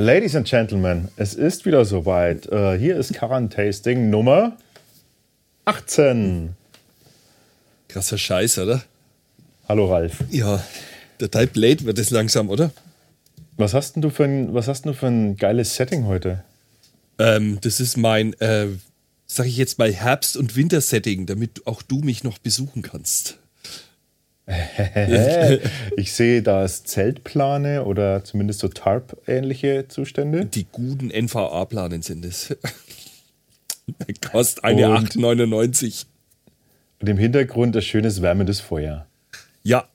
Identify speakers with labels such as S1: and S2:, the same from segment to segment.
S1: Ladies and Gentlemen, es ist wieder soweit. Äh, hier ist Tasting Nummer 18.
S2: Krasser Scheiß, oder?
S1: Hallo Ralf.
S2: Ja, der Type Blade wird es langsam, oder?
S1: Was hast denn du für ein, was hast du für ein geiles Setting heute?
S2: Ähm, das ist mein, äh, sag ich jetzt mal, Herbst- und Wintersetting, damit auch du mich noch besuchen kannst.
S1: Ich sehe da Zeltplane oder zumindest so Tarp-ähnliche Zustände.
S2: Die guten NVA-Planen sind es. Kostet eine 8,99.
S1: Und im Hintergrund ein schönes wärmendes Feuer.
S2: Ja,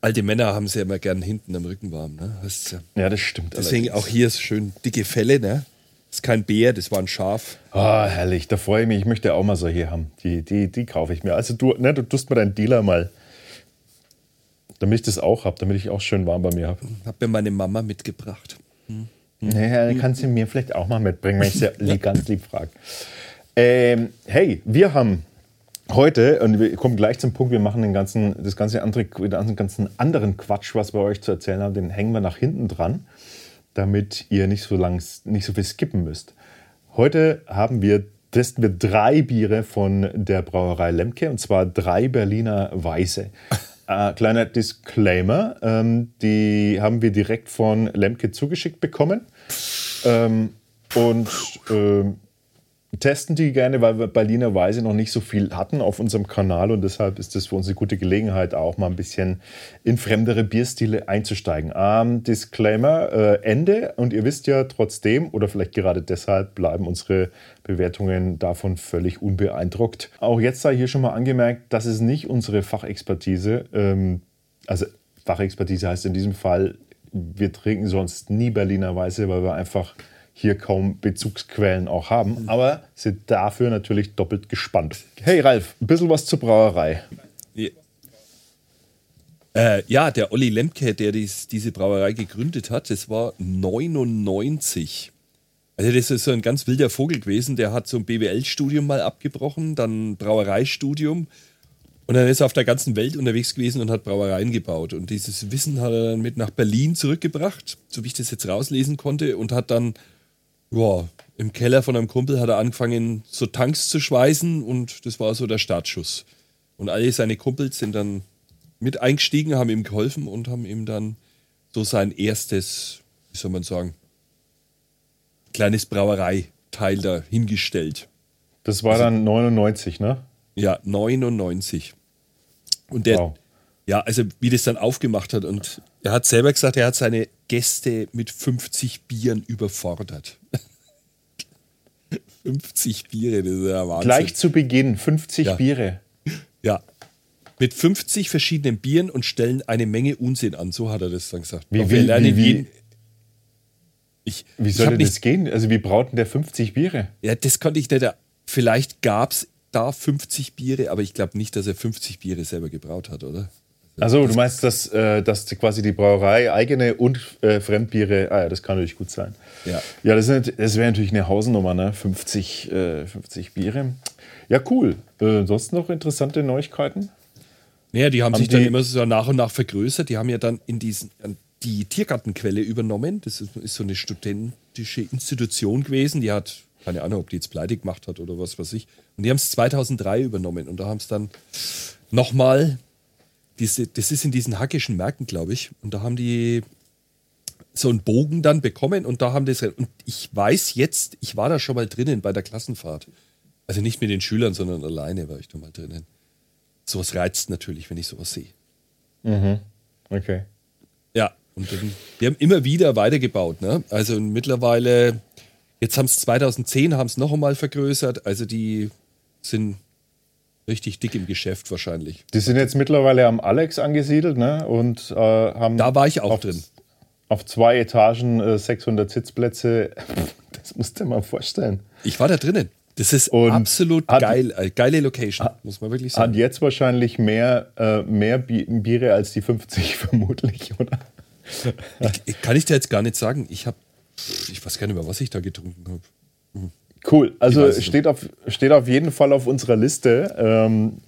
S2: alte Männer haben sie ja immer gern hinten am Rücken warm. Ne?
S1: Ja, ja, das stimmt.
S2: Deswegen allerdings. auch hier schön dicke Felle. Ne? Das ist kein Bär, das war ein Schaf.
S1: Oh, herrlich, da freue ich mich. Ich möchte auch mal so hier haben. Die, die, die kaufe ich mir. Also du, ne, du tust mir deinen Dealer mal damit ich das auch habe, damit ich auch schön warm bei mir habe.
S2: Hab mir meine Mama mitgebracht.
S1: Hm. Naja, dann kannst du mir vielleicht auch mal mitbringen, wenn ich sie ganz lieb frage. Ähm, hey, wir haben heute, und wir kommen gleich zum Punkt, wir machen den ganzen, das ganze andere, den ganzen anderen Quatsch, was wir euch zu erzählen haben, den hängen wir nach hinten dran, damit ihr nicht so lang, nicht so viel skippen müsst. Heute haben wir, testen wir drei Biere von der Brauerei Lemke, und zwar drei Berliner Weiße. Äh, kleiner Disclaimer, ähm, die haben wir direkt von Lemke zugeschickt bekommen. Ähm, und ähm, testen die gerne, weil wir Berliner Weise noch nicht so viel hatten auf unserem Kanal und deshalb ist das für uns eine gute Gelegenheit, auch mal ein bisschen in fremdere Bierstile einzusteigen. Ähm, Disclaimer, äh, Ende und ihr wisst ja trotzdem oder vielleicht gerade deshalb bleiben unsere Bewertungen davon völlig unbeeindruckt. Auch jetzt sei hier schon mal angemerkt, das ist nicht unsere Fachexpertise. Ähm, also Fachexpertise heißt in diesem Fall, wir trinken sonst nie Berliner Weiße, weil wir einfach hier kaum Bezugsquellen auch haben, mhm. aber sind dafür natürlich doppelt gespannt. Hey Ralf, ein bisschen was zur Brauerei.
S2: Ja, äh, ja der Olli Lemke, der dies, diese Brauerei gegründet hat, das war 99. Also das ist so ein ganz wilder Vogel gewesen, der hat so ein BWL-Studium mal abgebrochen, dann Brauereistudium und dann ist er auf der ganzen Welt unterwegs gewesen und hat Brauereien gebaut. Und dieses Wissen hat er dann mit nach Berlin zurückgebracht, so wie ich das jetzt rauslesen konnte, und hat dann ja, im Keller von einem Kumpel hat er angefangen, so Tanks zu schweißen und das war so der Startschuss. Und alle seine Kumpels sind dann mit eingestiegen, haben ihm geholfen und haben ihm dann so sein erstes, wie soll man sagen, kleines Brauereiteil da hingestellt.
S1: Das war also, dann 99, ne?
S2: Ja, 99. Und der, wow. ja, also wie das dann aufgemacht hat und er hat selber gesagt, er hat seine Gäste mit 50 Bieren überfordert. 50 Biere, das ist ja Wahnsinn.
S1: Gleich zu Beginn 50
S2: ja.
S1: Biere.
S2: Ja. Mit 50 verschiedenen Bieren und stellen eine Menge Unsinn an. So hat er das dann gesagt.
S1: Wie, wie, wie, wie, ich, wie soll denn das gehen? Also, wie brauten der 50 Biere?
S2: Ja, das konnte ich nicht. Vielleicht gab es da 50 Biere, aber ich glaube nicht, dass er 50 Biere selber gebraut hat, oder?
S1: Also du meinst, dass, äh, dass quasi die Brauerei eigene und äh, Fremdbiere, ah ja, das kann natürlich gut sein.
S2: Ja,
S1: ja das, das wäre natürlich eine Hausnummer, ne? 50, äh, 50 Biere. Ja, cool. Äh, sonst noch interessante Neuigkeiten?
S2: Naja, die haben, haben sich die dann immer so nach und nach vergrößert. Die haben ja dann in diesen, die Tiergartenquelle übernommen. Das ist, ist so eine studentische Institution gewesen. Die hat, keine Ahnung, ob die jetzt pleite gemacht hat oder was weiß ich. Und die haben es 2003 übernommen. Und da haben es dann nochmal diese, das ist in diesen hackischen Märkten, glaube ich. Und da haben die so einen Bogen dann bekommen und da haben das. Und ich weiß jetzt, ich war da schon mal drinnen bei der Klassenfahrt. Also nicht mit den Schülern, sondern alleine war ich da mal drinnen. Sowas reizt natürlich, wenn ich sowas sehe.
S1: Mhm. Okay.
S2: Ja, und dann, wir haben immer wieder weitergebaut. Ne? Also mittlerweile, jetzt haben es 2010 haben es noch einmal vergrößert. Also die sind richtig dick im Geschäft wahrscheinlich.
S1: Die sind jetzt mittlerweile am Alex angesiedelt ne? und äh, haben.
S2: Da war ich auch
S1: auf,
S2: drin.
S1: Auf zwei Etagen äh, 600 Sitzplätze. Das musst du dir mal vorstellen.
S2: Ich war da drinnen. Das ist und absolut hat, geil. Äh, geile Location, hat, muss man wirklich sagen.
S1: Hat jetzt wahrscheinlich mehr, äh, mehr Biere als die 50 vermutlich, oder?
S2: Ich, kann ich dir jetzt gar nicht sagen. Ich habe, ich weiß gar nicht mehr, was ich da getrunken habe.
S1: Mhm. Cool. Also steht auf, steht auf jeden Fall auf unserer Liste ähm,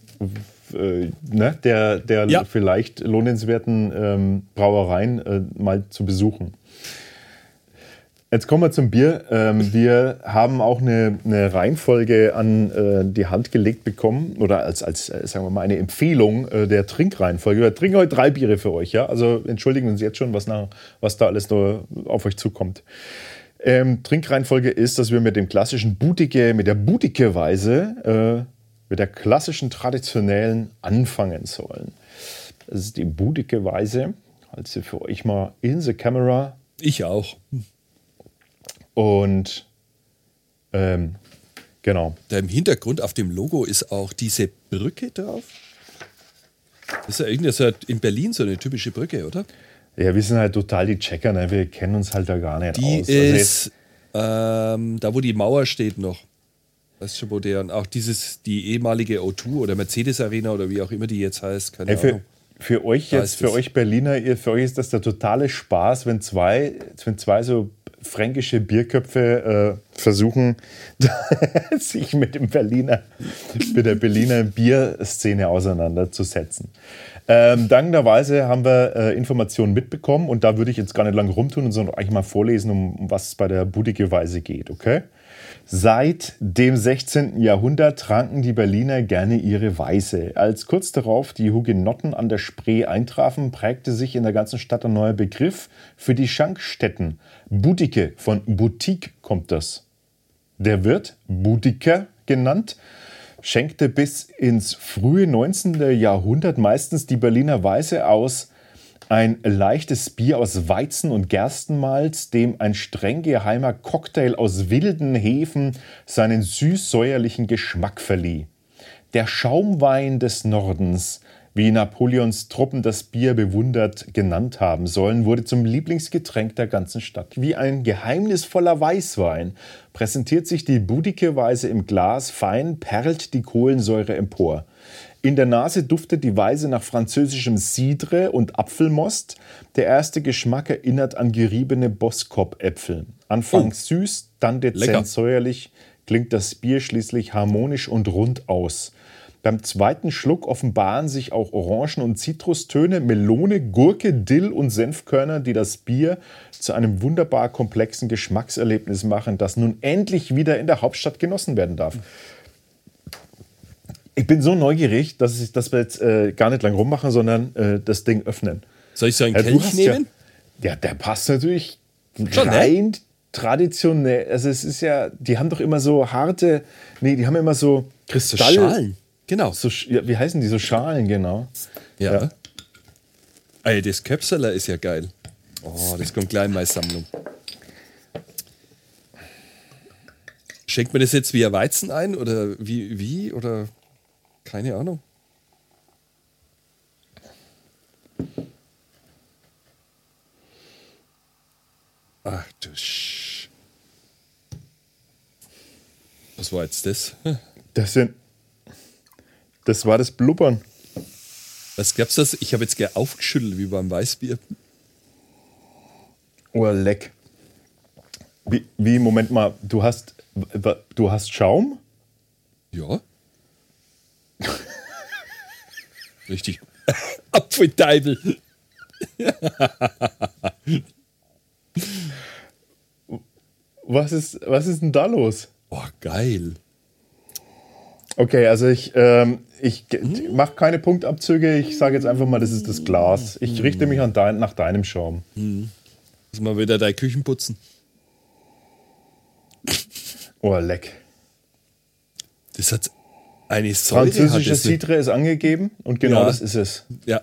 S1: äh, ne, der, der ja. vielleicht lohnenswerten ähm, Brauereien äh, mal zu besuchen. Jetzt kommen wir zum Bier. Ähm, wir haben auch eine, eine Reihenfolge an äh, die Hand gelegt bekommen oder als, als äh, sagen wir mal, eine Empfehlung äh, der Trinkreihenfolge. Wir trinken heute drei Biere für euch, ja. Also entschuldigen uns jetzt schon, was, nach, was da alles noch auf euch zukommt. Ähm, Trinkreihenfolge ist, dass wir mit dem klassischen Butike, mit der Butike-Weise, äh, mit der klassischen traditionellen anfangen sollen. Das ist die Butike-Weise. Halte sie für euch mal in the camera.
S2: Ich auch.
S1: Und ähm, genau.
S2: Da im Hintergrund auf dem Logo ist auch diese Brücke drauf. Das ist ja irgendwie so in Berlin so eine typische Brücke, oder?
S1: Ja, wir sind halt total die Checker, ne? wir kennen uns halt da gar nicht
S2: Die
S1: aus. Also
S2: ist ähm, da, wo die Mauer steht noch. Weißt du, wo der auch dieses, die ehemalige O2 oder Mercedes Arena oder wie auch immer die jetzt heißt, keine
S1: Ey, für,
S2: Ahnung.
S1: Für euch jetzt, für euch Berliner, für euch ist das der totale Spaß, wenn zwei, wenn zwei so fränkische Bierköpfe äh, versuchen, sich mit dem Berliner, mit der Berliner Bierszene auseinanderzusetzen. Ähm, dankenderweise haben wir äh, Informationen mitbekommen und da würde ich jetzt gar nicht lange rumtun, sondern eigentlich mal vorlesen, um, um was es bei der Budike Weise geht, okay? Seit dem 16. Jahrhundert tranken die Berliner gerne ihre Weiße. Als kurz darauf die Hugenotten an der Spree eintrafen, prägte sich in der ganzen Stadt ein neuer Begriff für die Schankstätten. Budike, von Boutique kommt das. Der Wirt, Budiker genannt, schenkte bis ins frühe 19. Jahrhundert meistens die Berliner Weiße aus. Ein leichtes Bier aus Weizen und Gerstenmalz, dem ein streng geheimer Cocktail aus wilden Hefen seinen süß-säuerlichen Geschmack verlieh. Der Schaumwein des Nordens, wie Napoleons Truppen das Bier bewundert genannt haben sollen, wurde zum Lieblingsgetränk der ganzen Stadt. Wie ein geheimnisvoller Weißwein präsentiert sich die Budike-Weise im Glas, fein perlt die Kohlensäure empor. In der Nase duftet die Weise nach französischem Cidre und Apfelmost. Der erste Geschmack erinnert an geriebene Boskop-Äpfel. Anfangs süß, dann dezent
S2: Lecker.
S1: säuerlich, klingt das Bier schließlich harmonisch und rund aus. Beim zweiten Schluck offenbaren sich auch Orangen- und Zitrustöne, Melone, Gurke, Dill und Senfkörner, die das Bier zu einem wunderbar komplexen Geschmackserlebnis machen, das nun endlich wieder in der Hauptstadt genossen werden darf. Ich bin so neugierig, dass, ich, wir jetzt äh, gar nicht lang rummachen, sondern äh, das Ding öffnen.
S2: Soll ich so einen
S1: Ja, du
S2: Kelch nehmen?
S1: Ja, ja, der passt natürlich
S2: Schon, ne?
S1: rein traditionell. Also es ist ja, die haben doch immer so harte, nee, die haben immer so Kristall.
S2: Schalen. Genau.
S1: So, ja, wie heißen die? So Schalen, genau.
S2: Ja.
S1: Ja.
S2: Ey, das Köpseler ist ja geil. Oh, das kommt gleich in meine Sammlung. Schenkt man das jetzt via Weizen ein oder wie, wie oder keine Ahnung? Ach du Sch. Was war jetzt das?
S1: Das sind, das war das Blubbern.
S2: Was gab's das? Ich habe jetzt gleich aufgeschüttelt wie beim Weißbier.
S1: Oh, leck. Wie, wie, Moment mal, du hast, du hast Schaum?
S2: Ja. Richtig. Apfelteibel.
S1: Was ist, was ist denn da los?
S2: Oh, geil.
S1: Okay, also ich, ähm, ich mache keine Punktabzüge. Ich sage jetzt einfach mal, das ist das Glas. Ich richte mich an dein, nach deinem Schaum.
S2: Muss mal wieder deine Küchen putzen.
S1: Oh, leck.
S2: Das hat eine Säure.
S1: Französisches
S2: das.
S1: Cidre ist angegeben und genau
S2: Ja.
S1: das ist es.
S2: Ja.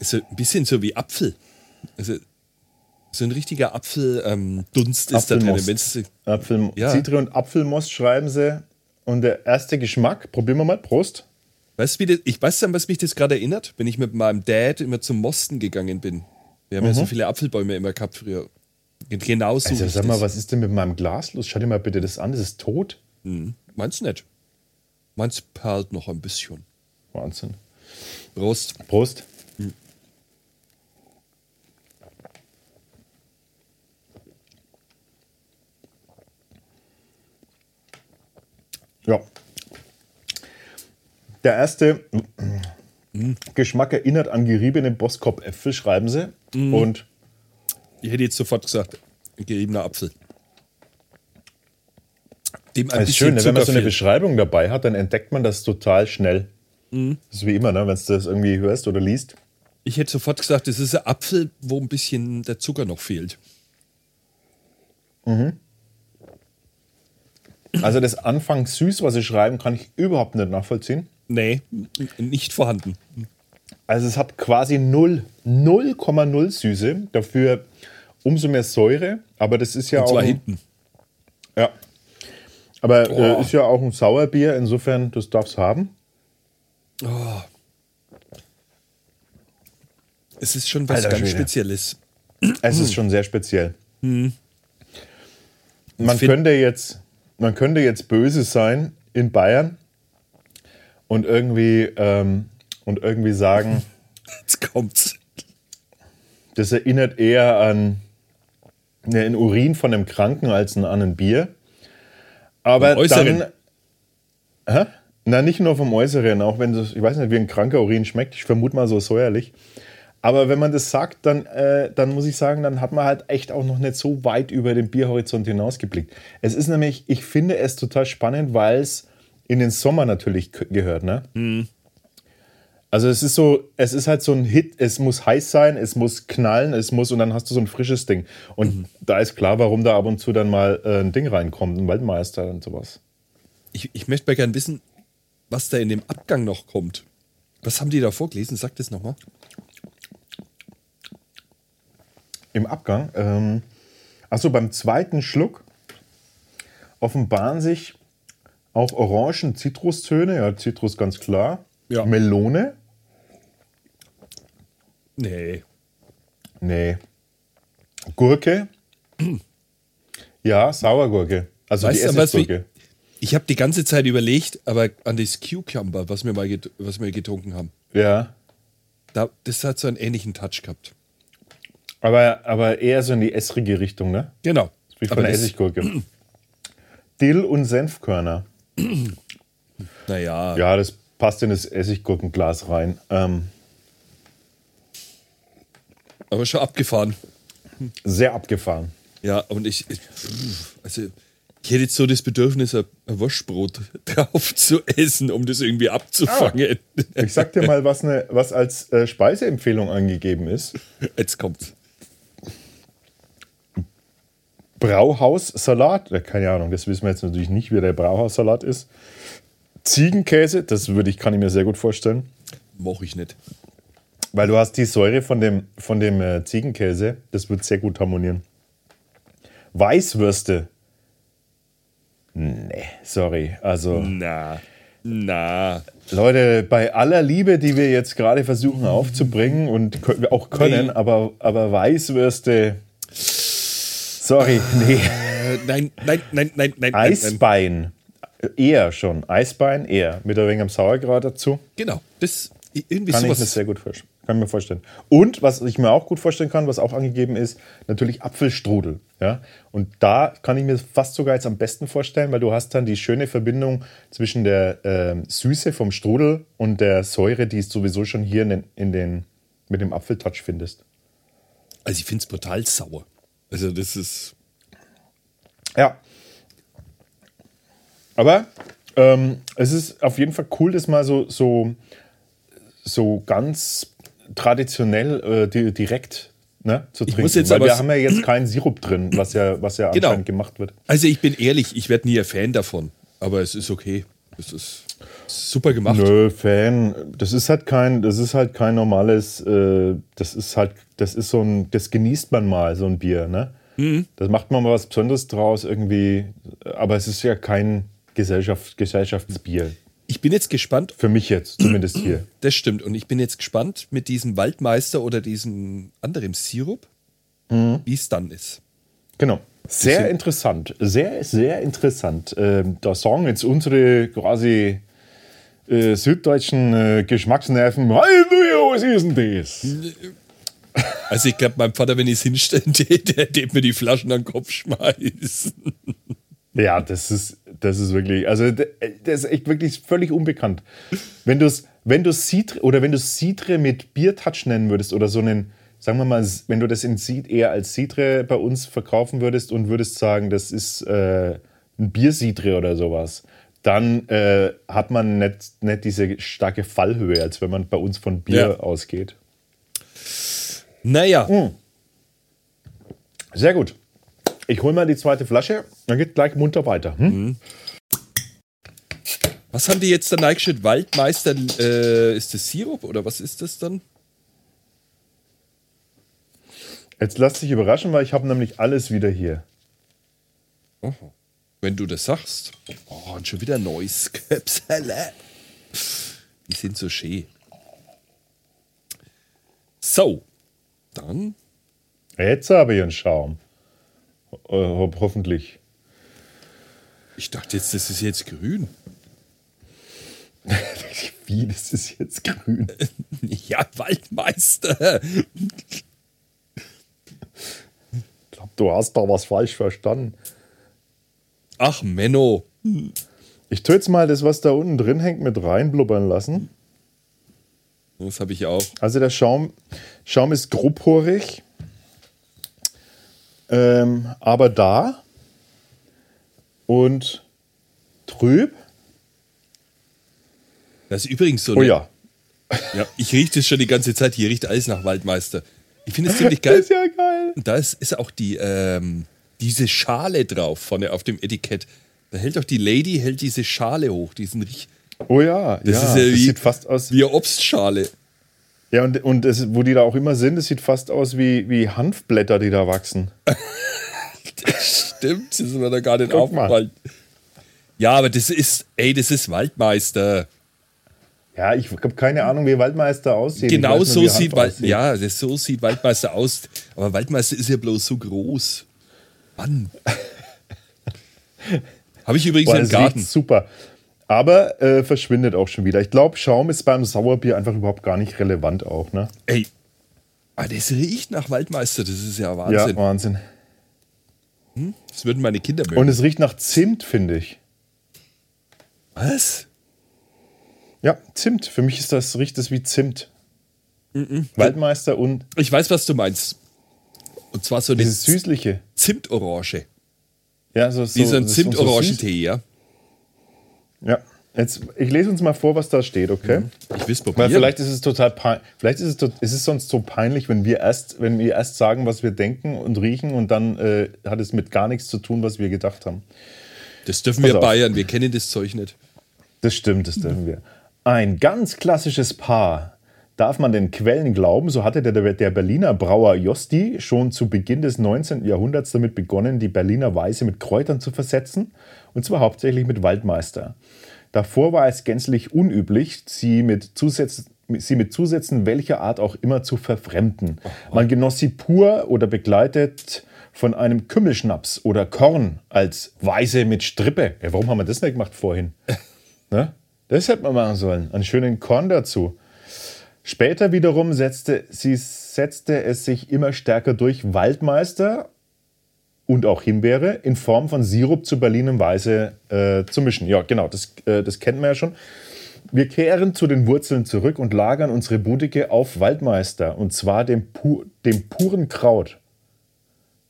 S2: Ist so ein bisschen so wie Apfel. Also, so ein richtiger Apfeldunst ähm, Dunst ist da drin.
S1: Apfelmost.
S2: Wenn's,
S1: Apfel,
S2: Ja.
S1: Cidre und Apfelmost schreiben sie. Und der erste Geschmack, probieren wir mal, Prost.
S2: weißt du, wie das, ich weiß dann, was mich das gerade erinnert, wenn ich mit meinem Dad immer zum Mosten gegangen bin. Wir haben ja so viele Apfelbäume immer gehabt früher. Genau so.
S1: Mhm. Also sag mal, was ist denn mit meinem Glas los? Schau dir mal bitte das an, das ist tot.
S2: Meinst du nicht? Meins perlt noch ein bisschen.
S1: Wahnsinn.
S2: Prost.
S1: Prost. Ja. Der erste Geschmack erinnert an geriebene Boskop-Äpfel, schreiben sie. Und
S2: Ich hätte jetzt sofort gesagt, geriebener Apfel.
S1: Dem ein das ist schön, ne? wenn man so eine Beschreibung dabei hat, dann entdeckt man das total schnell. Mhm. Das ist wie immer, ne? wenn du das irgendwie hörst oder liest.
S2: Ich hätte sofort gesagt, es ist ein Apfel, wo ein bisschen der Zucker noch fehlt.
S1: Mhm. Also das Anfang süß, was sie schreiben, kann ich überhaupt nicht nachvollziehen.
S2: Nee, nicht vorhanden.
S1: Also es hat quasi 0,0 Süße, dafür umso mehr Säure, aber das ist ja Und
S2: zwar
S1: auch.
S2: hinten.
S1: Ja. Aber oh. äh, ist ja auch ein Sauerbier, insofern, das darf es haben. Oh.
S2: Es ist schon was Alter, ganz Schwede. Spezielles.
S1: Es ist schon sehr speziell. Hm. Man könnte jetzt, man könnte jetzt böse sein in Bayern und irgendwie, ähm, und irgendwie sagen.
S2: Jetzt kommt's.
S1: Das erinnert eher an ja, einen Urin von einem Kranken als an ein Bier. Aber dann. Hä? Na, nicht nur vom Äußeren, auch wenn das, ich weiß nicht, wie ein kranker Urin schmeckt. Ich vermute mal so säuerlich. Aber wenn man das sagt, dann, äh, dann muss ich sagen, dann hat man halt echt auch noch nicht so weit über den Bierhorizont hinausgeblickt. Es ist nämlich, ich finde es total spannend, weil es in den Sommer natürlich gehört, ne? Mhm. Also es ist so, es ist halt so ein Hit, es muss heiß sein, es muss knallen, es muss und dann hast du so ein frisches Ding. Und mhm. da ist klar, warum da ab und zu dann mal äh, ein Ding reinkommt, ein Waldmeister und sowas.
S2: Ich, ich möchte mal gerne wissen, was da in dem Abgang noch kommt. Was haben die da vorgelesen? Sag das nochmal.
S1: Im Abgang? Ähm, achso, beim zweiten Schluck offenbaren sich auch Orangen, Zitrustöne, ja, Zitrus ganz klar. Ja. Melone?
S2: Nee.
S1: Nee. Gurke? ja, Sauergurke. Also weißt die Essiggurke.
S2: Ich habe die ganze Zeit überlegt, aber an das Cucumber, was wir mal was wir getrunken haben.
S1: Ja.
S2: Da, das hat so einen ähnlichen Touch gehabt.
S1: Aber, aber eher so in die essrige Richtung, ne?
S2: Genau.
S1: Wie von der Essiggurke. Dill und Senfkörner.
S2: Naja.
S1: Ja, das passt in das Essiggurkenglas rein. Ähm,
S2: aber schon abgefahren.
S1: Sehr abgefahren.
S2: Ja, und ich, ich also ich hätte jetzt so das Bedürfnis, ein Wurstbrot drauf zu essen, um das irgendwie abzufangen.
S1: Ah, ich sag dir mal, was, ne, was als äh, Speiseempfehlung angegeben ist.
S2: Jetzt kommt's.
S1: Brauhaussalat, keine Ahnung, das wissen wir jetzt natürlich nicht, wie der Brauhaussalat ist. Ziegenkäse, das würde ich, kann ich mir sehr gut vorstellen.
S2: Moche ich nicht.
S1: Weil du hast die Säure von dem, von dem äh, Ziegenkäse, das wird sehr gut harmonieren. Weißwürste. Nee, sorry. Also.
S2: Na. Na.
S1: Leute, bei aller Liebe, die wir jetzt gerade versuchen aufzubringen und auch können, nee. aber, aber Weißwürste. Sorry, nee.
S2: Äh, nein, nein, nein, nein, nein.
S1: Eisbein. Nein. Eher schon. Eisbein eher. Mit ein wenig am Sauerkraut dazu.
S2: Genau. Das
S1: irgendwie kann sowas. ich mir sehr gut vorstellen. Kann ich mir vorstellen. Und was ich mir auch gut vorstellen kann, was auch angegeben ist, natürlich Apfelstrudel. Ja? Und da kann ich mir fast sogar jetzt am besten vorstellen, weil du hast dann die schöne Verbindung zwischen der äh, Süße vom Strudel und der Säure, die es sowieso schon hier in den, in den mit dem Apfeltouch findest.
S2: Also ich finde es brutal sauer. Also das ist.
S1: Ja, aber ähm, es ist auf jeden Fall cool, das mal so, so, so ganz traditionell äh, direkt ne, zu trinken. Weil wir haben ja jetzt keinen Sirup drin, was ja, was ja genau. anscheinend gemacht wird.
S2: Also ich bin ehrlich, ich werde nie ein Fan davon. Aber es ist okay. Es ist super gemacht.
S1: Nö, Fan. Das ist halt kein, das ist halt kein normales, äh, das ist halt, das ist so ein, das genießt man mal, so ein Bier, ne? Mhm. Das macht man mal was Besonderes draus irgendwie. Aber es ist ja kein, Gesellschaft, Gesellschaftsbier.
S2: Ich bin jetzt gespannt.
S1: Für mich jetzt, zumindest hier.
S2: Das stimmt. Und ich bin jetzt gespannt mit diesem Waldmeister oder diesem anderen Sirup, mhm. wie es dann ist.
S1: Genau. Sehr interessant. Sehr, sehr interessant. Ähm, da sagen jetzt unsere quasi äh, süddeutschen äh, Geschmacksnerven: Halleluja, was ist denn das?
S2: Also, ich glaube, mein Vater, wenn ich es hinstelle, der, der mir die Flaschen an den Kopf schmeißen.
S1: Ja, das ist, das ist wirklich, also das ist echt wirklich völlig unbekannt. Wenn du es wenn Citre oder wenn du Citre mit Biertouch nennen würdest oder so einen sagen wir mal, wenn du das in Sid eher als Sidre bei uns verkaufen würdest und würdest sagen, das ist äh, ein Biersidre oder sowas, dann äh, hat man nicht, nicht diese starke Fallhöhe, als wenn man bei uns von Bier
S2: Ja.
S1: ausgeht.
S2: Naja,
S1: Hm. Sehr gut. Ich hole mal die zweite Flasche, dann geht gleich munter weiter. Hm?
S2: was haben die jetzt der Nike Waldmeister? Äh, ist das Sirup oder was ist das dann?
S1: Jetzt lass dich überraschen, weil ich habe nämlich alles wieder hier.
S2: Wenn du das sagst. Oh, und schon wieder neues Köpsele. Die sind so schön. So, dann
S1: Jetzt habe ich einen Schaum. Äh, ho hoffentlich.
S2: Ich dachte jetzt, das ist jetzt grün.
S1: Wie, das ist jetzt grün.
S2: Ja, Waldmeister.
S1: Ich glaube, du hast da was falsch verstanden.
S2: Ach, Menno.
S1: Ich tue jetzt mal das, was da unten drin hängt, mit reinblubbern lassen.
S2: Das habe ich auch.
S1: Also der Schaum, Schaum ist grobporig, ähm, aber da und trüb.
S2: Das ist übrigens so.
S1: Oh ja,
S2: ja. Ich rieche das schon die ganze Zeit. Hier riecht alles nach Waldmeister. Ich finde es ziemlich
S1: das
S2: geil.
S1: ist ja geil.
S2: Und da ist, auch die, ähm, diese Schale drauf vorne auf dem Etikett. Da hält auch die Lady hält diese Schale hoch, diesen Riech.
S1: Oh ja,
S2: Das
S1: ja,
S2: ist ja
S1: das
S2: wie-
S1: sieht fast aus.
S2: Wie eine Obstschale.
S1: Ja, und, und das, wo die da auch immer sind, das sieht fast aus wie, wie Hanfblätter, die da wachsen.
S2: Stimmt, das ist mir da gar nicht
S1: Guck mal.
S2: aufgefallen. Ja, aber das ist, ey, das ist Waldmeister.
S1: Ja, ich habe keine Ahnung, wie Waldmeister aussieht.
S2: Genau
S1: nur,
S2: so sieht,
S1: Hanf
S2: Wald,
S1: aussieht.
S2: ja, das, so sieht Waldmeister aus. Aber Waldmeister ist ja bloß so groß. Mann. Habe ich übrigens
S1: Boah,
S2: im
S1: das
S2: Garten.
S1: super. Aber äh, verschwindet auch schon wieder. Ich glaube, Schaum ist beim Sauerbier einfach überhaupt gar nicht relevant auch, ne?
S2: Ey, ah, das riecht nach Waldmeister. Das ist ja
S1: Ja,
S2: Wahnsinn.
S1: Wahnsinn.
S2: Das würden meine Kinder mögen.
S1: Und es riecht nach Zimt, finde ich.
S2: Was?
S1: Ja, Zimt. Für mich ist das, riecht es wie Zimt. Waldmeister und
S2: Ich weiß, was du meinst. Und zwar so eine
S1: dieses Süßliche.
S2: Zimtorange.
S1: Ja, so, so,
S2: Wie so ein Zimtorangentee, ja?
S1: Ja. Jetzt, ich lese uns mal vor, was da steht, okay?
S2: Ich will probieren.
S1: Weil vielleicht ist es total pein vielleicht ist es, ist es sonst so peinlich, wenn wir erst, wenn wir erst sagen, was wir denken und riechen und dann äh, hat es mit gar nichts zu tun, was wir gedacht haben.
S2: das dürfen
S1: Pass
S2: wir
S1: auf.
S2: Bayern, wir kennen das Zeug nicht.
S1: Das stimmt, das dürfen wir. Ein ganz klassisches Paar. Darf man den Quellen glauben, so hatte der, der Berliner Brauer Josti schon zu Beginn des 19. Jahrhunderts damit begonnen, die Berliner Weiße mit Kräutern zu versetzen, und zwar hauptsächlich mit Waldmeister. Davor war es gänzlich unüblich, sie mit, Zusatz, sie mit Zusätzen welcher Art auch immer zu verfremden. Man genoss sie pur oder begleitet von einem Kümmelschnaps oder Korn als Weiße mit Strippe. Ja, warum haben wir das nicht gemacht vorhin? Ne? Das hätte man machen sollen. Einen schönen Korn dazu. Später wiederum setzte, sie setzte es sich immer stärker durch Waldmeister und auch Himbeere in Form von Sirup zu Berliner Weiße äh, zu mischen. Ja, genau, das, äh, das kennt man ja schon. Wir kehren zu den Wurzeln zurück und lagern unsere Budike auf Waldmeister und zwar dem, pu dem puren Kraut.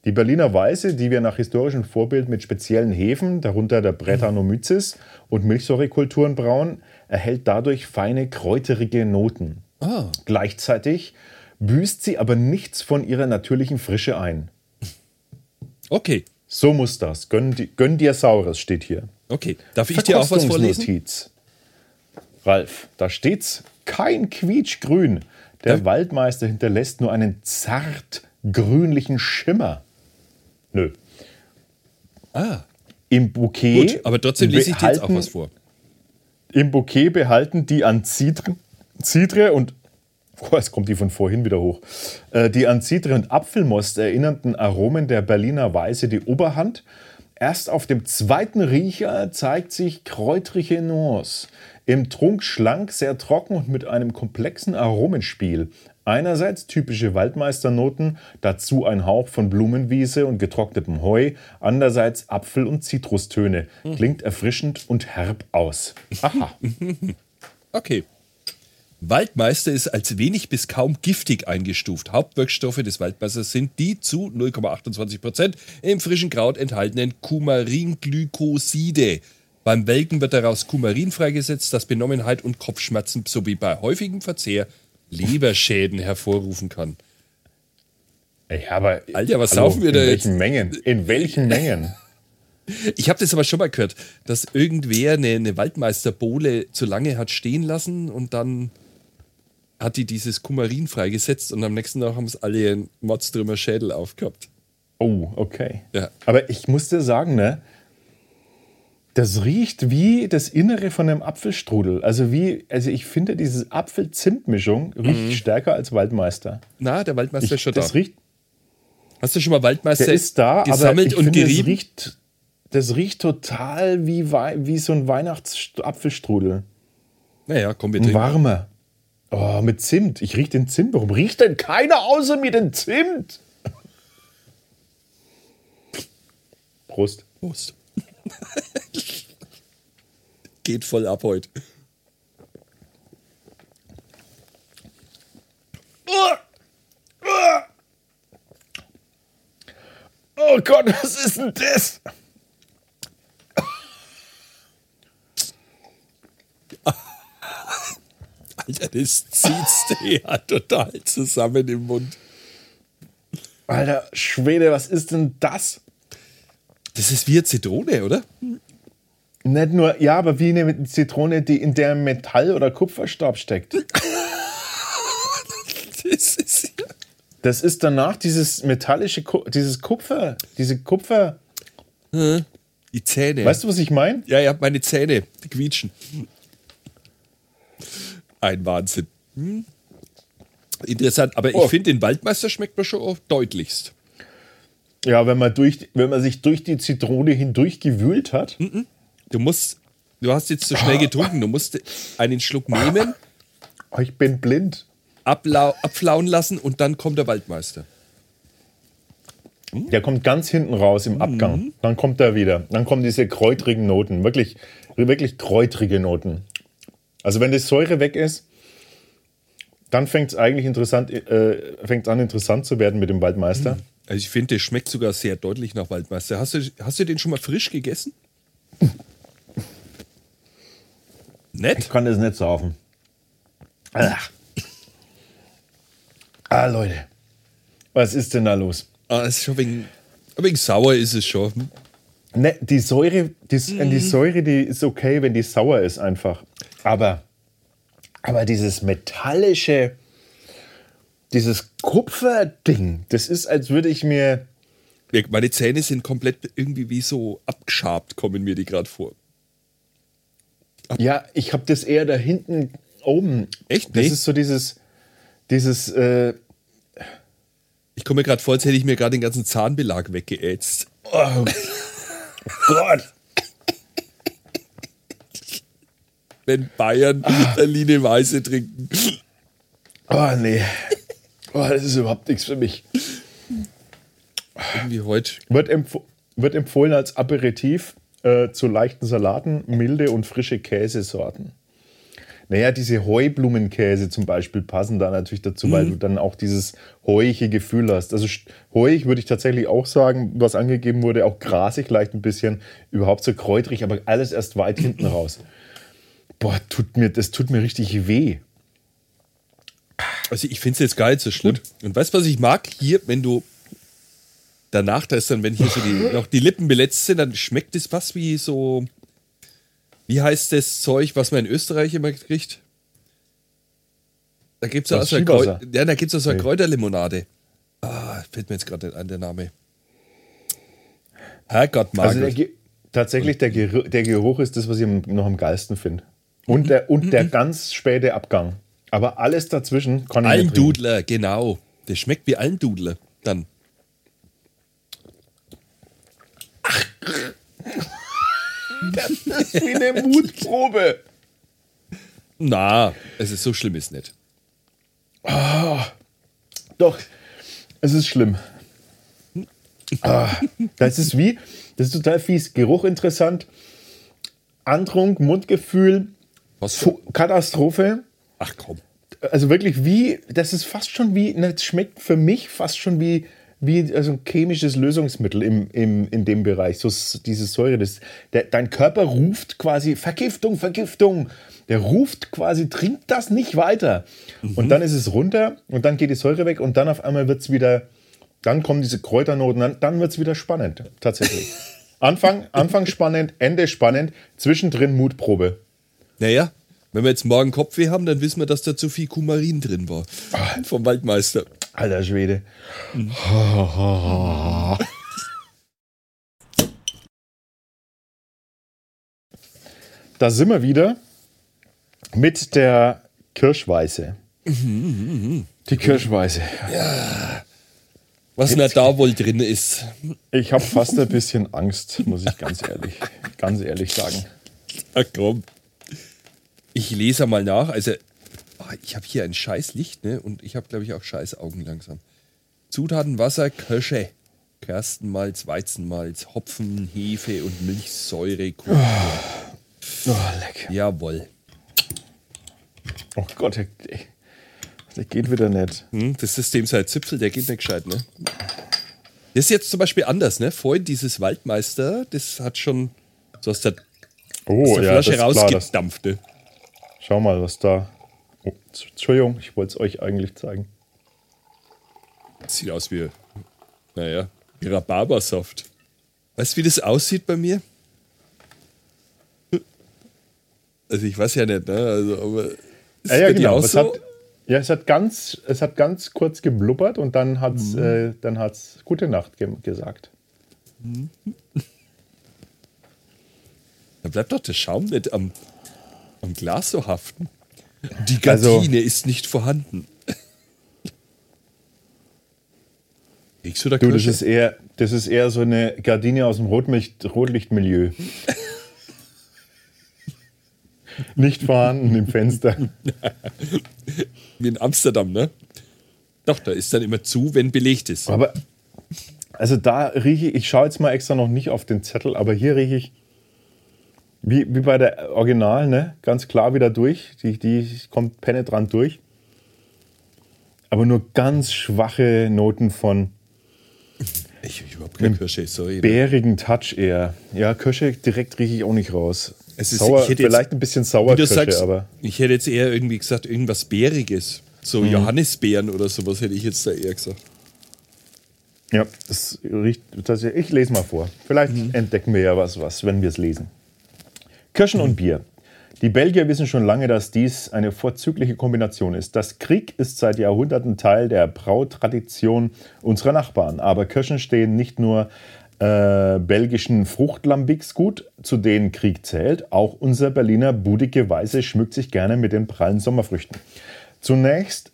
S1: Die Berliner Weiße, die wir nach historischem Vorbild mit speziellen Hefen, darunter der Brettanomyces und Milchsäurekulturen brauen, erhält dadurch feine kräuterige Noten.
S2: Ah.
S1: Gleichzeitig büßt sie aber nichts von ihrer natürlichen Frische ein.
S2: Okay,
S1: So muss das. Gönn, gönn dir Saures steht hier.
S2: okay. Darf ich dir auch was vorlesen?
S1: Verkostungsnotiz. Ralf, da steht's kein Quietschgrün. Der
S2: Ja.
S1: Waldmeister hinterlässt nur einen zart grünlichen Schimmer. Nö.
S2: Ah,
S1: Im Bouquet.
S2: gut. Aber trotzdem lese ich dir jetzt auch
S1: behalten-
S2: was vor.
S1: Im Bouquet behalten die an Zidre, Zidre und oh, jetzt kommt die von vorhin wieder hoch. Äh, die an Zidre und Apfelmost erinnernden Aromen der Berliner Weiße die Oberhand. Erst auf dem zweiten Riecher zeigt sich kräutrige Nuance. Im Trunk schlank, sehr trocken und mit einem komplexen Aromenspiel. Einerseits typische Waldmeisternoten, dazu ein Hauch von Blumenwiese und getrocknetem Heu, andererseits Apfel- und Zitrustöne. Klingt erfrischend und herb aus. Aha.
S2: Okay. Waldmeister ist als wenig bis kaum giftig eingestuft. Hauptwirkstoffe des Waldmeisters sind die zu 0,28% im frischen Kraut enthaltenen Kumaringlykoside. Beim Welken wird daraus Kumarin freigesetzt, das Benommenheit und Kopfschmerzen sowie bei häufigem Verzehr Leberschäden hervorrufen kann.
S1: Ja, aber
S2: Alter, was
S1: hallo,
S2: saufen wir
S1: in
S2: da jetzt?
S1: welchen Mengen? In welchen Mengen?
S2: Ich habe das aber schon mal gehört, dass irgendwer eine, eine Waldmeisterbohle zu lange hat stehen lassen und dann hat die dieses Kumarin freigesetzt und am nächsten Tag haben es alle einen Mordströmer Schädel aufgehabt.
S1: Oh, okay.
S2: Ja.
S1: Aber ich muss dir sagen, ne, das riecht wie das Innere von einem Apfelstrudel. Also wie, also ich finde, diese Apfel-Zimt-Mischung riecht stärker als Waldmeister.
S2: Na, der Waldmeister
S1: Ich,
S2: ist schon da.
S1: das riecht,
S2: Hast du schon mal Waldmeister
S1: der ist da, aber
S2: gesammelt
S1: ich
S2: und
S1: finde, das
S2: gerieben?
S1: riecht, das riecht total wie, wie so ein Weihnachts-Apfelstrudel.
S2: Naja, komm, wir
S1: Ein
S2: trinken.
S1: warmer. Oh, mit Zimt. Ich rieche den Zimt. Warum riecht denn keiner außer mir den Zimt? Prost.
S2: Prost. Geht voll ab heute.
S1: Oh Gott, was ist denn das?
S2: Alter, das zieht's dir ja total zusammen im Mund.
S1: Alter Schwede, was ist denn das?
S2: Das ist wie eine Zitrone, oder?
S1: Nicht nur, ja, aber wie eine Zitrone, die in der Metall- oder Kupferstaub steckt.
S2: Das ist ja.
S1: Das ist danach dieses metallische, dieses Kupfer, diese Kupfer.
S2: Die Zähne.
S1: Weißt du, was ich meine?
S2: Ja, ja, meine Zähne, die quietschen. Ein Wahnsinn. Hm. Interessant, aber
S1: Oh.
S2: ich finde, den Waldmeister schmeckt mir schon auch deutlichst.
S1: Ja, wenn man, durch, wenn man sich durch die Zitrone hindurch gewühlt hat.
S2: Du musst, du hast jetzt zu schnell getrunken, du musst einen Schluck nehmen,
S1: Oh, ich bin blind.
S2: ablau abflauen lassen und dann kommt der Waldmeister.
S1: Der kommt ganz hinten raus im Abgang. Dann kommt er wieder. Dann kommen diese kräutrigen Noten. Wirklich, wirklich kräutrige Noten. Also wenn die Säure weg ist, dann fängt es eigentlich interessant, äh, fängt's an interessant zu werden mit dem Waldmeister.
S2: Also ich finde, der schmeckt sogar sehr deutlich nach Waldmeister. Hast du, hast du den schon mal frisch gegessen? Nett?
S1: Ich kann das nicht saufen. Ach. Ah, Leute. Was ist denn da los?
S2: Ah, ist schon wegen, wegen sauer ist es schon.
S1: Ne, die Säure, die, die Säure, die ist okay, wenn die sauer ist einfach. Aber, aber dieses metallische, dieses Kupferding, das ist, als würde ich mir.
S2: Meine Zähne sind komplett irgendwie wie so abgeschabt, kommen mir die gerade vor.
S1: Ja, ich habe das eher da hinten oben.
S2: Echt?
S1: Das
S2: Nee?
S1: ist so dieses, dieses, äh,
S2: Ich komme mir gerade vor, als hätte ich mir gerade den ganzen Zahnbelag weggeätzt.
S1: oh Gott.
S2: Wenn Bayern Berliner Weiße trinken.
S1: Oh nee. Oh, das ist überhaupt nichts für mich.
S2: Irgendwie heute.
S1: Wird, empf wird empfohlen als Aperitif äh, zu leichten Salaten, milde und frische Käsesorten. Naja, diese Heublumenkäse zum Beispiel passen da natürlich dazu, weil du dann auch dieses heuige Gefühl hast. Also heuig würde ich tatsächlich auch sagen, was angegeben wurde, auch grasig leicht ein bisschen, überhaupt so kräutrig, aber alles erst weit hinten raus. Boah, tut mir, das tut mir richtig weh.
S2: Also ich finde es jetzt gar nicht so schlimm. Und weißt du, was ich mag? Hier, wenn du danach, da ist dann, wenn hier so die, noch die Lippen beletzt sind, dann schmeckt es fast wie so, wie heißt das Zeug, was man in Österreich immer kriegt? Da gibt es auch so eine, ja, da gibt's so eine
S1: Nee.
S2: Kräuterlimonade. Ah, fällt mir jetzt gerade nicht an der Name. Herrgott,
S1: Also der, tatsächlich, der, Geruch, der Geruch ist das, was ich noch am geilsten finde. Und der, und der ganz späte Abgang. Aber alles dazwischen kann ich.
S2: Almdudler, genau. Das schmeckt wie Almdudler. Dann.
S1: Das ist wie eine Mutprobe.
S2: Na, es ist so schlimm ist nicht.
S1: Doch, es ist schlimm. Ah, das ist wie, das ist total fies. Geruch interessant, Antrunk, Mundgefühl,
S2: Was
S1: Fu Katastrophe,
S2: Ach komm.
S1: also wirklich wie, das ist fast schon wie, ne, das schmeckt für mich fast schon wie, wie also ein chemisches Lösungsmittel im, im, in dem Bereich. So diese Säure, das, der, dein Körper ruft quasi Vergiftung, Vergiftung. Der ruft quasi, trink das nicht weiter. Und dann ist es runter und dann geht die Säure weg und dann auf einmal wird es wieder, dann kommen diese Kräuternoten, dann, dann wird es wieder spannend, tatsächlich. Anfang, Anfang spannend, Ende spannend, zwischendrin Mutprobe.
S2: Naja, wenn wir jetzt morgen Kopfweh haben, dann wissen wir, dass da zu viel Kumarin drin war. Vom Waldmeister.
S1: Alter Schwede. Da sind wir wieder mit der Kirschweiße. Die Kirschweiße.
S2: Was denn da wohl drin ist.
S1: Ich habe fast ein bisschen Angst, muss ich ganz ehrlich, ganz ehrlich sagen.
S2: Ach komm. Ich lese mal nach. Also, ah, ich habe hier ein scheiß Licht, ne? Und ich habe, glaube ich, auch scheiß Augen langsam. Zutaten Wasser, Kösche, Gerstenmalz, Weizenmalz, Hopfen, Hefe und Milchsäure. Kuchen.
S1: Oh, leck.
S2: Jawohl.
S1: Oh Gott, der, der geht wieder nicht.
S2: Hm, das System sei Zipfel, der geht nicht gescheit, ne? Das ist jetzt zum Beispiel anders, ne? Vorhin dieses Waldmeister, das hat schon so aus der,
S1: Oh,
S2: aus der
S1: ja,
S2: Flasche
S1: ist
S2: rausgedampft, ne?
S1: Schau mal, was da. Oh, Entschuldigung, ich wollte es euch eigentlich zeigen.
S2: Sieht aus wie, naja, wie Rhabarbersaft. Weißt du, wie das aussieht bei mir? Also ich weiß ja nicht, ne? Also, aber ist
S1: Ja, ja genau. Es
S2: so?
S1: hat, ja, es hat, ganz, es hat ganz kurz geblubbert und dann hat es
S2: Mhm.
S1: äh, dann hat's Gute Nacht ge gesagt.
S2: Da bleibt doch der Schaum nicht am, am Glas so haften. Die
S1: Also-
S2: Gardine ist nicht vorhanden. Riechst du da
S1: Du, das ist, eher, das ist eher so eine Gardine aus dem Rotlicht, Rotlichtmilieu. Nicht vorhanden im Fenster.
S2: Wie in Amsterdam, ne? Doch, da ist dann immer zu, wenn belegt ist.
S1: Aber also da rieche ich, ich schaue jetzt mal extra noch nicht auf den Zettel, aber hier rieche ich wie, wie bei der Original, ne? Ganz klar wieder durch. Die, die kommt penetrant durch. Aber nur ganz schwache Noten von
S2: Ich, ich überhaupt keine Kirsche, sorry. ne?
S1: bärigen Touch eher. Ja, Kirsche direkt rieche ich auch nicht raus.
S2: Es ist-
S1: Sauer,
S2: ich hätte jetzt-
S1: vielleicht ein bisschen
S2: Wie du
S1: Sauerkirsche,
S2: sagst,
S1: aber
S2: ich hätte jetzt eher irgendwie gesagt, irgendwas Bäriges. So
S1: Mhm.
S2: Johannisbeeren oder sowas hätte ich jetzt da eher gesagt.
S1: ja, das riecht tatsächlich. Ich lese mal vor. Vielleicht
S2: Mhm.
S1: entdecken wir ja was, was wenn wir es lesen. Kirschen und Bier. Die Belgier wissen schon lange, dass dies eine vorzügliche Kombination ist. Das Krieg ist seit Jahrhunderten Teil der Brautradition unserer Nachbarn. Aber Kirschen stehen nicht nur äh, belgischen Fruchtlambics gut, zu denen Krieg zählt. Auch unser Berliner budige Weise schmückt sich gerne mit den prallen Sommerfrüchten. Zunächst,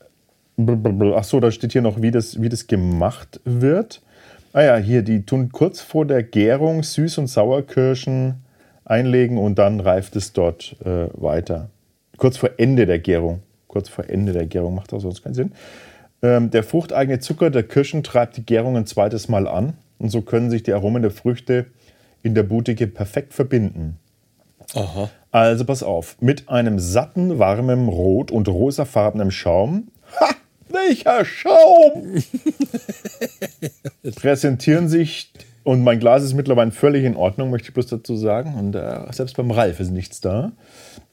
S1: ach so, da steht hier noch, wie das, wie das gemacht wird. Ah ja, hier, die tun kurz vor der Gärung Süß- und Sauerkirschen einlegen und dann reift es dort äh, weiter. Kurz vor Ende der Gärung. Kurz vor Ende der Gärung macht das sonst keinen Sinn. Ähm, der fruchteigene Zucker der Kirschen treibt die Gärung ein zweites Mal an und so können sich die Aromen der Früchte in der Boutique perfekt verbinden.
S2: Aha.
S1: Also pass auf, mit einem satten, warmen Rot- und rosafarbenen Schaum. Ha! Welcher Schaum! präsentieren sich, und mein Glas ist mittlerweile völlig in Ordnung, möchte ich bloß dazu sagen, und äh, selbst beim Ralf ist nichts da.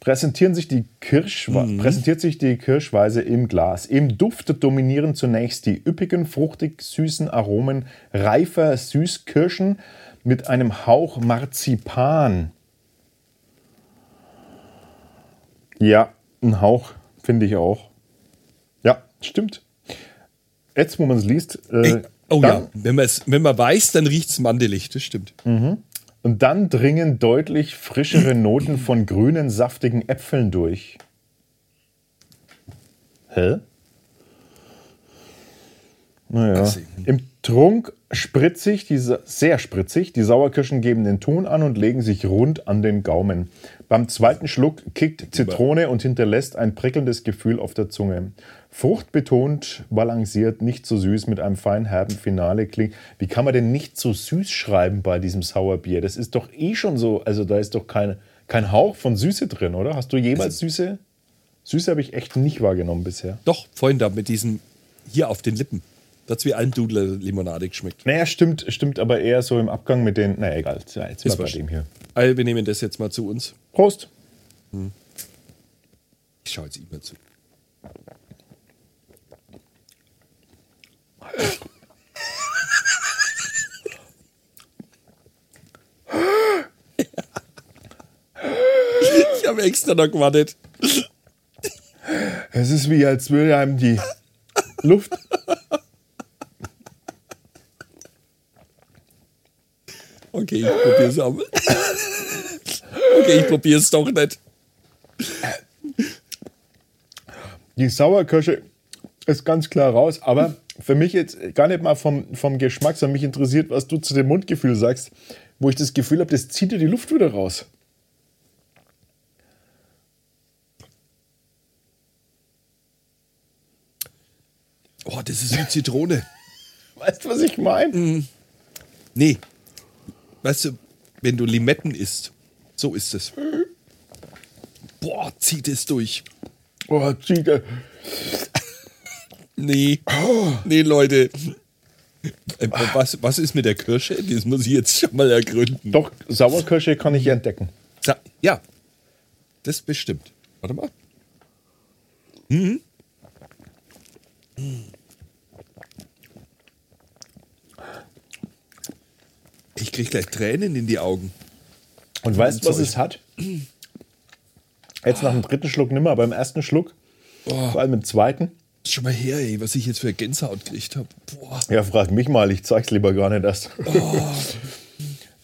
S1: Präsentieren sich die Kirschwa präsentiert sich die Kirschweise im Glas. Im Duft dominieren zunächst die üppigen, fruchtig süßen Aromen reifer Süßkirschen mit einem Hauch Marzipan. Ja, ein Hauch, finde ich auch. Ja, stimmt. Jetzt, wo man es liest, äh,
S2: oh
S1: dann,
S2: ja, wenn, wenn man weiß, dann riecht es mandelig, das stimmt.
S1: und dann dringen deutlich frischere Noten von grünen, saftigen Äpfeln durch. Hä? Naja. Im Trunk spritzig, die, sehr spritzig, die Sauerkirschen geben den Ton an und legen sich rund an den Gaumen. Beim zweiten Schluck kickt Zitrone und hinterlässt ein prickelndes Gefühl auf der Zunge. Fruchtbetont, balanciert, nicht so süß, mit einem fein herben Finale klingt. Wie kann man denn nicht so süß schreiben bei diesem Sauerbier? Das ist doch eh schon so, also da ist doch keine, kein Hauch von Süße drin, oder? Hast du jemals Süße? Süße habe ich echt nicht wahrgenommen bisher.
S2: Doch, vorhin da mit diesem hier auf den Lippen. Das hat wie Almdudler Limonade geschmeckt.
S1: Naja, stimmt, stimmt aber eher so im Abgang mit den. Naja, egal. Ja, jetzt
S2: Ist
S1: bei dem hier.
S2: Also, wir nehmen das jetzt mal zu uns.
S1: Prost.
S2: Ich schaue jetzt ihm mal zu. Ich habe extra noch gewartet.
S1: Es ist wie, als würde einem die Luft.
S2: Okay, ich probiere es auch mal. Okay, ich probiere es doch nicht.
S1: Die Sauerkirsche ist ganz klar raus, aber für mich jetzt gar nicht mal vom, vom Geschmack, sondern mich interessiert, was du zu dem Mundgefühl sagst, wo ich das Gefühl habe, das zieht dir die Luft wieder raus.
S2: Oh, das ist wie Zitrone.
S1: Weißt du, was ich meine?
S2: Nee. Weißt du, wenn du Limetten isst, so ist es. Boah, zieht es durch.
S1: Oh, zieht er.
S2: Nee. Nee, Leute. Äh, Was, was ist mit der Kirsche? Das muss ich jetzt schon mal ergründen.
S1: Doch, Sauerkirsche kann ich entdecken.
S2: Ja, das bestimmt. Warte mal. Mhm. Ich krieg gleich Tränen in die Augen.
S1: Und weißt du, was es hat? Jetzt nach dem dritten Schluck nimmer, aber im ersten Schluck, vor allem im zweiten.
S2: Schon mal her, ey, was ich jetzt für Gänsehaut gekriegt habe.
S1: Ja, frag mich mal, ich zeig's lieber gar nicht erst.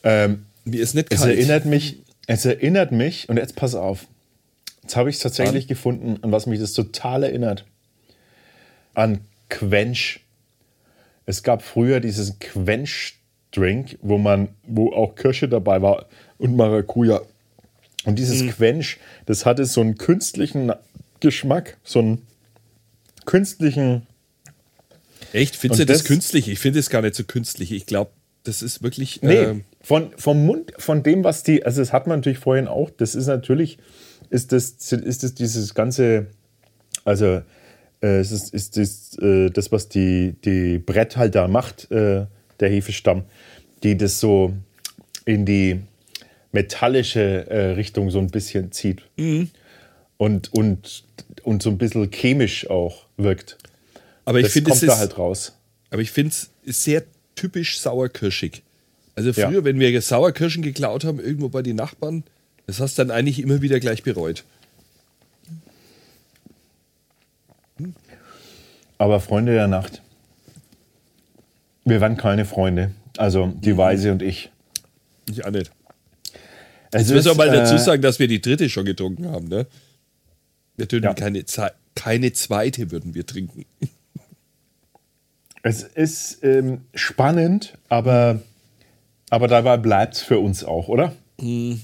S1: ähm,
S2: mir ist nicht
S1: es
S2: kalt.
S1: erinnert mich, es erinnert mich, und jetzt pass auf. Jetzt habe ich es tatsächlich
S2: An?
S1: gefunden, an was mich das total erinnert. An Quench. Es gab früher diesen Quench-Drink, wo man, wo auch Kirsche dabei war und Maracuja. Und dieses
S2: Mhm.
S1: Quench, das hatte so einen künstlichen Geschmack, so einen künstlichen
S2: Echt? Findest du das,
S1: das-
S2: künstlich? Ich finde es gar nicht so künstlich. Ich glaube, das ist wirklich.
S1: Nee,
S2: ähm,
S1: von, vom Mund, von dem, was die, also das hat man natürlich vorhin auch, das ist natürlich, ist das, ist das dieses ganze, also äh, es ist, ist das, äh, das, was die, die Brett halt da macht, äh, der Hefestamm, die das so in die metallische äh, Richtung so ein bisschen zieht. Und, und, und so ein bisschen chemisch auch wirkt.
S2: aber ich
S1: Das
S2: finde, es
S1: da
S2: ist.
S1: halt raus.
S2: Aber ich finde es ist sehr typisch sauerkirschig. Also
S1: Ja.
S2: früher, wenn wir Sauerkirschen geklaut haben, irgendwo bei den Nachbarn, das hast du dann eigentlich immer wieder gleich bereut.
S1: Aber Freunde der Nacht. Wir waren keine Freunde. Also die
S2: Mhm.
S1: Weise und ich.
S2: Ich auch nicht.
S1: Es
S2: Jetzt müssen wir mal dazu
S1: äh,
S2: sagen, dass wir die dritte schon getrunken haben, ne? Wir würden
S1: Ja.
S2: keine, Ze- keine zweite würden wir trinken.
S1: Es ist ähm, spannend, aber, aber dabei bleibt es für uns auch, oder?
S2: Ich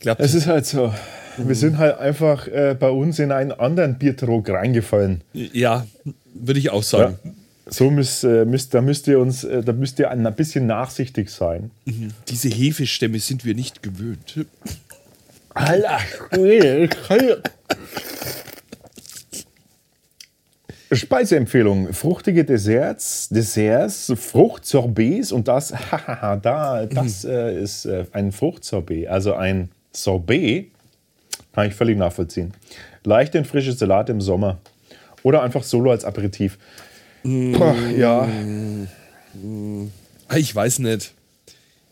S2: glaube,
S1: Es ist halt so. Wir sind halt einfach äh, bei uns in einen anderen Biertrog reingefallen.
S2: ja, würde ich auch sagen.
S1: So müsst, äh, müsst, da müsst ihr uns, äh, da müsst ihr ein bisschen nachsichtig sein.
S2: Diese Hefestämme sind wir nicht gewöhnt.
S1: Alter, Speiseempfehlung: fruchtige Desserts, Desserts, Fruchtsorbets und das, hahaha, da, das äh, ist äh, ein Fruchtsorbet, also ein Sorbet, kann ich völlig nachvollziehen. Leicht in frische Salat im Sommer oder einfach solo als Aperitif. Puh, ja,
S2: Ah, Ich weiß nicht.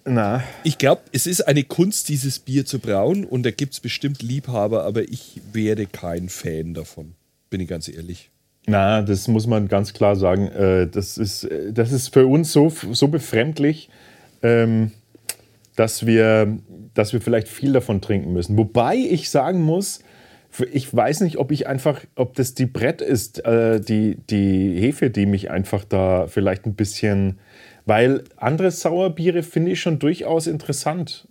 S1: na,
S2: Ich glaube, es ist eine Kunst, dieses Bier zu brauen und da gibt es bestimmt Liebhaber, aber ich werde kein Fan davon. Bin ich ganz ehrlich.
S1: Na, das muss man ganz klar sagen. Äh, das, ist, äh, das ist für uns so, so befremdlich, ähm, dass, wir, dass wir vielleicht viel davon trinken müssen. Wobei ich sagen muss, ich weiß nicht, ob ich einfach, ob das die Brett ist, äh, die, die Hefe, die mich einfach da vielleicht ein bisschen, weil andere Sauerbiere finde ich schon durchaus interessant.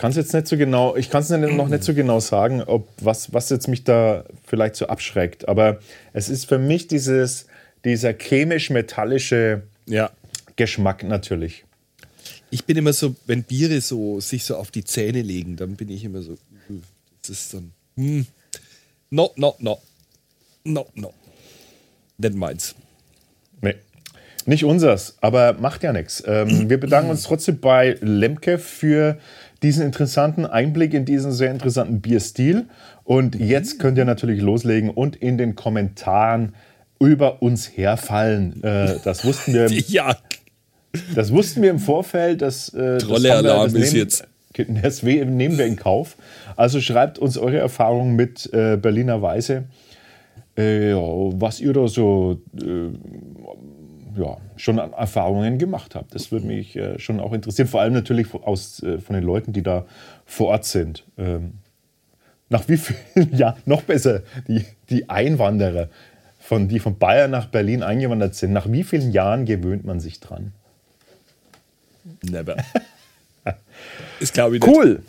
S1: Kann es jetzt nicht so genau, ich kann es noch nicht so genau sagen, ob was, was jetzt mich da vielleicht so abschreckt. Aber es ist für mich dieses, dieser chemisch-metallische
S2: Ja.
S1: Geschmack natürlich.
S2: Ich bin immer so, wenn Biere so sich so auf die Zähne legen, dann bin ich immer so. Das ist dann. Hm. No, no, no. No, no. Nicht meins.
S1: Nee. Nicht unsers, aber macht ja nichts. Ähm, wir bedanken uns trotzdem bei Lemke für diesen interessanten Einblick in diesen sehr interessanten Bierstil. Und jetzt könnt ihr natürlich loslegen und in den Kommentaren über uns herfallen. Äh, das wussten wir.
S2: ja.
S1: Das wussten wir im Vorfeld. Dass, äh,
S2: Trolle-Alarm ist jetzt.
S1: Das nehmen wir in Kauf. Also schreibt uns eure Erfahrungen mit äh, Berliner Weise. Äh, was ihr da so äh, ja, schon Erfahrungen gemacht habt. Das würde mich äh, schon auch interessieren, vor allem natürlich aus, äh, von den Leuten, die da vor Ort sind. Ähm, nach wie vielen Jahren, noch besser, die, die Einwanderer, von, die von Bayern nach Berlin eingewandert sind, nach wie vielen Jahren gewöhnt man sich dran?
S2: Never. Ist glaube ich
S1: nicht. Cool.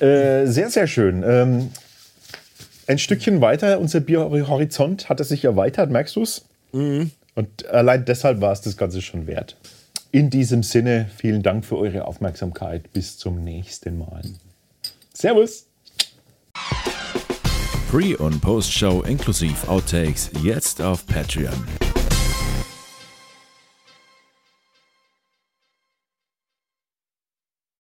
S1: Äh, sehr, sehr schön. Ähm, ein Stückchen weiter, unser Bierhorizont hat es sich erweitert, merkst du es? Mhm. Und allein deshalb war es das Ganze schon wert. In diesem Sinne, vielen Dank für eure Aufmerksamkeit. Bis zum nächsten Mal. Servus.
S3: Pre- und Post-Show inklusive Outtakes jetzt auf Patreon.